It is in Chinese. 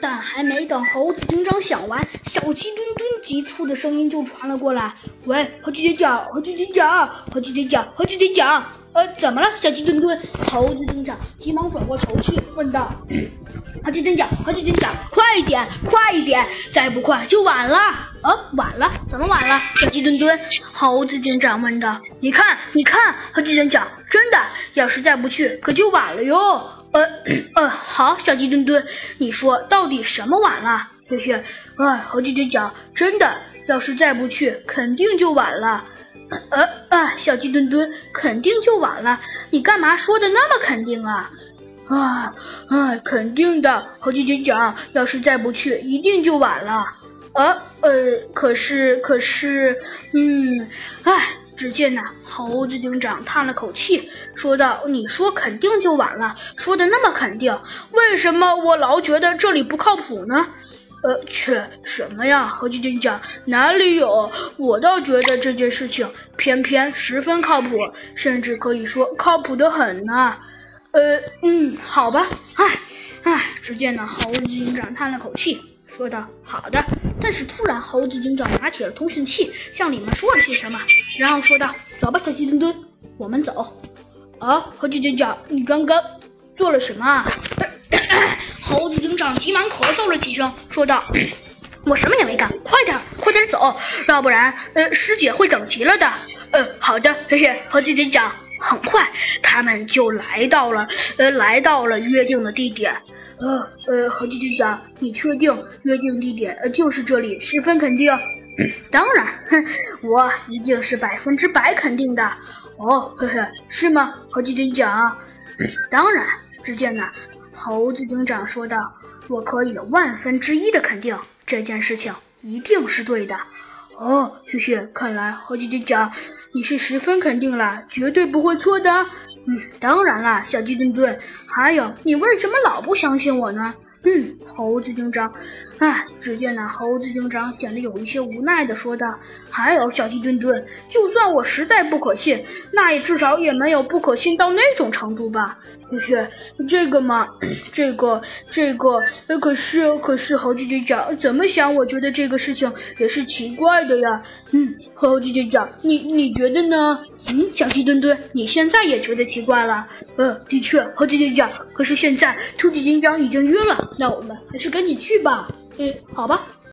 但还没等猴子警长想完，小鸡墩墩急促的声音就传了过来：“喂，猴子警长，猴子警长，猴子警长，猴子警长，呃，怎么了，小鸡墩墩？”猴子警长急忙转过头去问道：“ 猴子警长，猴子警长，快一点，快一点，再不快就晚了！呃，晚了？怎么晚了？”小鸡墩墩，猴子警长问道：“你看，你看，猴子警长，真的，要是再不去，可就晚了哟。”呃呃，好，小鸡墩墩，你说到底什么晚了？嘿嘿，哎，猴姐姐讲，真的，要是再不去，肯定就晚了。呃啊，小鸡墩墩，肯定就晚了？你干嘛说的那么肯定啊？啊，哎，肯定的，猴姐姐讲，要是再不去，一定就晚了。呃呃，可是可是，嗯，哎。只见呐，猴子警长叹了口气，说道：“你说肯定就晚了，说的那么肯定，为什么我老觉得这里不靠谱呢？”呃，切，什么呀，猴子警长，哪里有？我倒觉得这件事情偏偏十分靠谱，甚至可以说靠谱的很呢。呃，嗯，好吧，唉，唉。只见呢，猴子警长叹了口气。说道：“好的。”但是突然，猴子警长拿起了通讯器，向里面说了些什么，然后说道：“走吧，小鸡墩墩，我们走。”啊，猴子警长，你刚刚做了什么啊？猴子警长急忙咳嗽了几声，说道：“我什么也没干，快点，快点走，要不然，呃，师姐会等急了的。”呃，好的，嘿嘿，猴子警长。很快，他们就来到了，呃，来到了约定的地点。呃呃，猴子警长，你确定约定地点呃就是这里？十分肯定？当然，哼，我一定是百分之百肯定的。哦，呵呵，是吗，猴子警长？当然。只见呢，猴子警长说道：“我可以万分之一的肯定这件事情一定是对的。”哦，谢谢，看来猴子警长你是十分肯定了，绝对不会错的。嗯，当然啦，小鸡墩墩。还有，你为什么老不相信我呢？嗯，猴子警长。唉，只见那猴子警长显得有一些无奈的说道：“还有，小鸡墩墩，就算我实在不可信，那也至少也没有不可信到那种程度吧？”嘿嘿，这个嘛，这个，这个，可是，可是，猴子警长怎么想？我觉得这个事情也是奇怪的呀。嗯，猴子警长，你你觉得呢？嗯，小鸡墩墩，你现在也觉得奇怪了？呃，的确，猴子警长。可是现在，兔子警长已经晕了，那我们还是赶紧去吧。嗯，好吧。